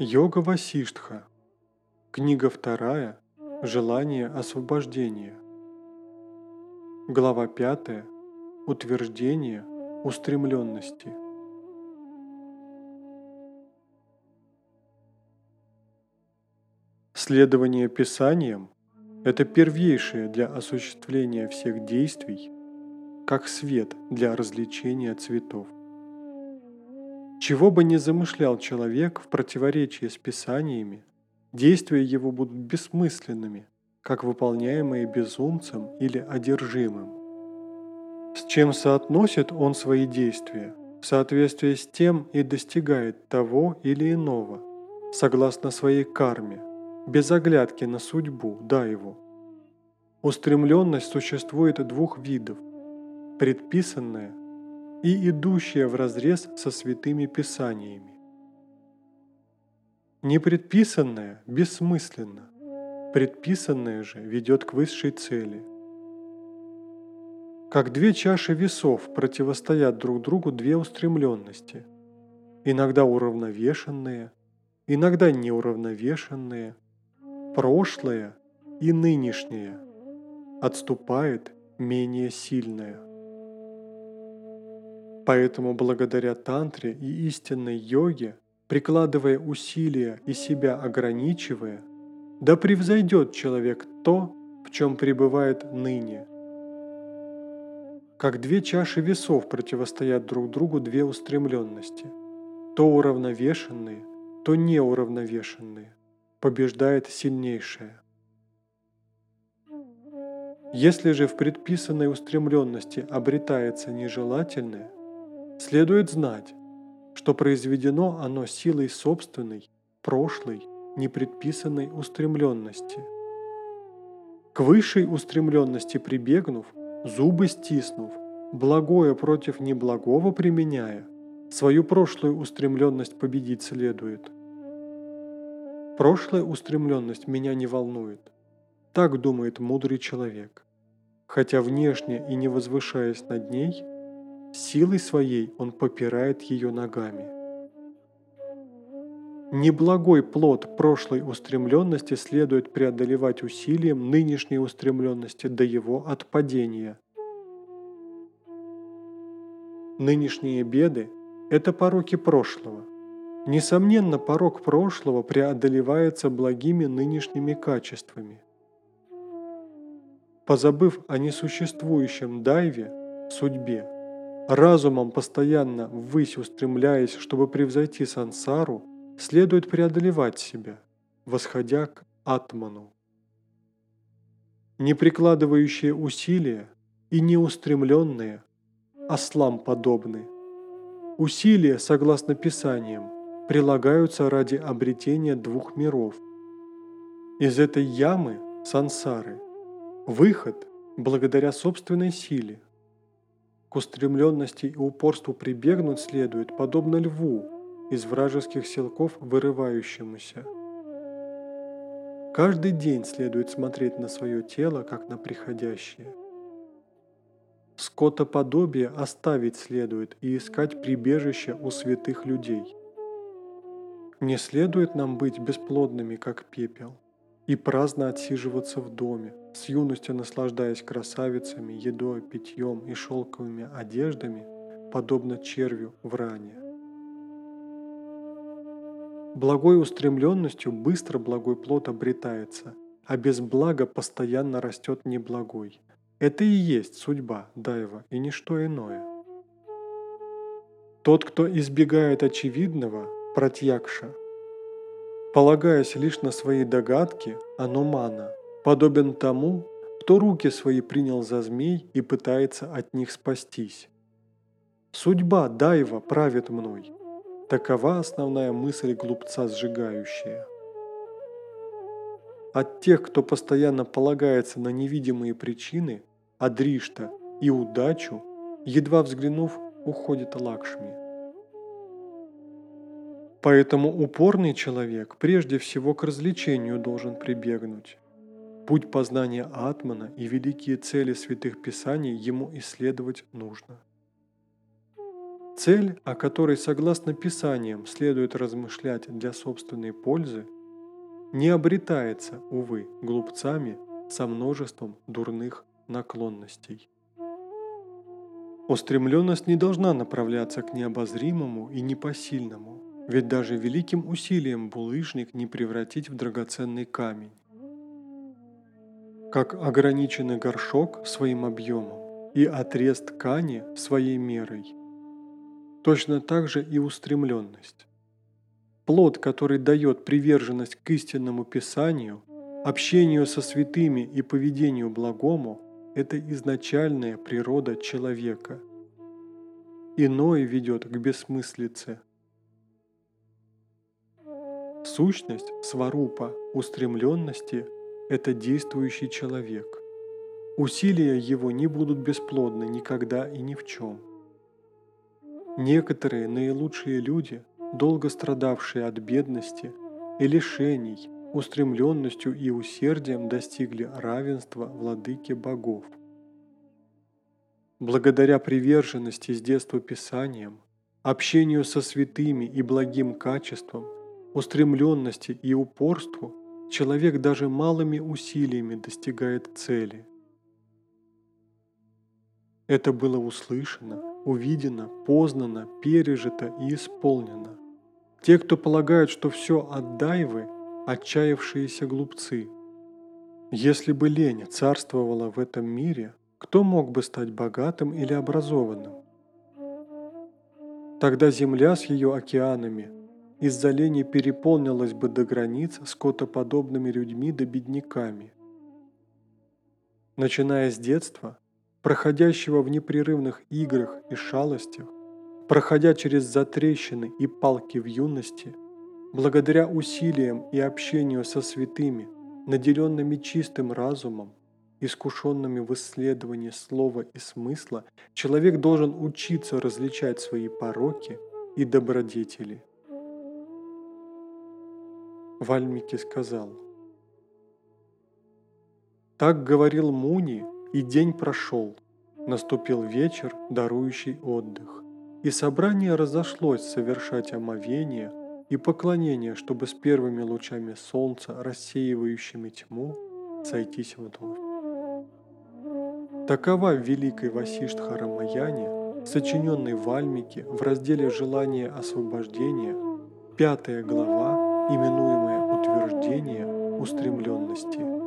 Йога Васиштха. Книга вторая. Желание освобождения. Глава пятая. Утверждение устремленности. Следование Писаниям – это первейшее для осуществления всех действий, как свет для развлечения цветов. Чего бы ни замышлял человек в противоречии с Писаниями, действия его будут бессмысленными, как выполняемые безумцем или одержимым. С чем соотносит он свои действия, в соответствии с тем и достигает того или иного, согласно своей карме, без оглядки на судьбу, да его. Устремленность существует двух видов – предписанная и идущая вразрез со святыми писаниями. Непредписанное бессмысленно, предписанное же ведет к высшей цели. Как две чаши весов противостоят друг другу две устремленности, иногда уравновешенные, иногда неуравновешенные, прошлое и нынешнее, отступает менее сильное. Поэтому благодаря тантре и истинной йоге, прикладывая усилия и себя ограничивая, да превзойдет человек то, в чем пребывает ныне. Как две чаши весов противостоят друг другу две устремленности, то уравновешенные, то неуравновешенные, побеждает сильнейшее. Если же в предписанной устремленности обретается нежелательное, Следует знать, что произведено оно силой собственной, прошлой, непредписанной устремленности. К высшей устремленности прибегнув, зубы стиснув, благое против неблагого применяя, свою прошлую устремленность победить следует. Прошлая устремленность меня не волнует. Так думает мудрый человек. Хотя внешне и не возвышаясь над ней – Силой своей он попирает ее ногами. Неблагой плод прошлой устремленности следует преодолевать усилием нынешней устремленности до его отпадения. Нынешние беды – это пороки прошлого. Несомненно, порок прошлого преодолевается благими нынешними качествами. Позабыв о несуществующем дайве, судьбе, Разумом постоянно ввысь устремляясь, чтобы превзойти сансару, следует преодолевать себя, восходя к атману. Не прикладывающие усилия и неустремленные, ослам подобны. Усилия, согласно Писаниям, прилагаются ради обретения двух миров. Из этой ямы, сансары, выход благодаря собственной силе – к устремленности и упорству прибегнуть следует, подобно льву, из вражеских силков вырывающемуся. Каждый день следует смотреть на свое тело, как на приходящее. Скотоподобие оставить следует и искать прибежище у святых людей. Не следует нам быть бесплодными, как пепел – и праздно отсиживаться в доме, с юностью наслаждаясь красавицами, едой, питьем и шелковыми одеждами, подобно червю в ране. Благой устремленностью быстро благой плод обретается, а без блага постоянно растет неблагой. Это и есть судьба Дайва и ничто иное. Тот, кто избегает очевидного, протьякша, полагаясь лишь на свои догадки, анумана, подобен тому, кто руки свои принял за змей и пытается от них спастись. Судьба Дайва правит мной. Такова основная мысль глупца сжигающая. От тех, кто постоянно полагается на невидимые причины, Адришта и удачу, едва взглянув, уходит Лакшми. Поэтому упорный человек прежде всего к развлечению должен прибегнуть. Путь познания Атмана и великие цели святых писаний ему исследовать нужно. Цель, о которой согласно Писаниям следует размышлять для собственной пользы, не обретается, увы, глупцами со множеством дурных наклонностей. Устремленность не должна направляться к необозримому и непосильному, ведь даже великим усилием булыжник не превратить в драгоценный камень. Как ограниченный горшок своим объемом и отрез ткани своей мерой – Точно так же и устремленность. Плод, который дает приверженность к истинному Писанию, общению со святыми и поведению благому, это изначальная природа человека. Иное ведет к бессмыслице. Сущность сварупа устремленности – это действующий человек. Усилия его не будут бесплодны никогда и ни в чем. Некоторые наилучшие люди, долго страдавшие от бедности и лишений, устремленностью и усердием достигли равенства владыки богов. Благодаря приверженности с детства Писаниям, общению со святыми и благим качествам, устремленности и упорству, человек даже малыми усилиями достигает цели. Это было услышано увидено, познано, пережито и исполнено. Те, кто полагают, что все отдай вы, отчаявшиеся глупцы. Если бы лень царствовала в этом мире, кто мог бы стать богатым или образованным? Тогда земля с ее океанами из-за лени переполнилась бы до границ скотоподобными людьми да бедняками. Начиная с детства, проходящего в непрерывных играх и шалостях, проходя через затрещины и палки в юности, благодаря усилиям и общению со святыми, наделенными чистым разумом, искушенными в исследовании слова и смысла, человек должен учиться различать свои пороки и добродетели. Вальмики сказал, «Так говорил Муни и день прошел, наступил вечер, дарующий отдых, и собрание разошлось совершать омовение и поклонение, чтобы с первыми лучами солнца, рассеивающими тьму, сойтись вновь. Такова в Великой Васиштха Рамаяне, сочиненной в Альмике в разделе «Желание освобождения», пятая глава, именуемая «Утверждение устремленности».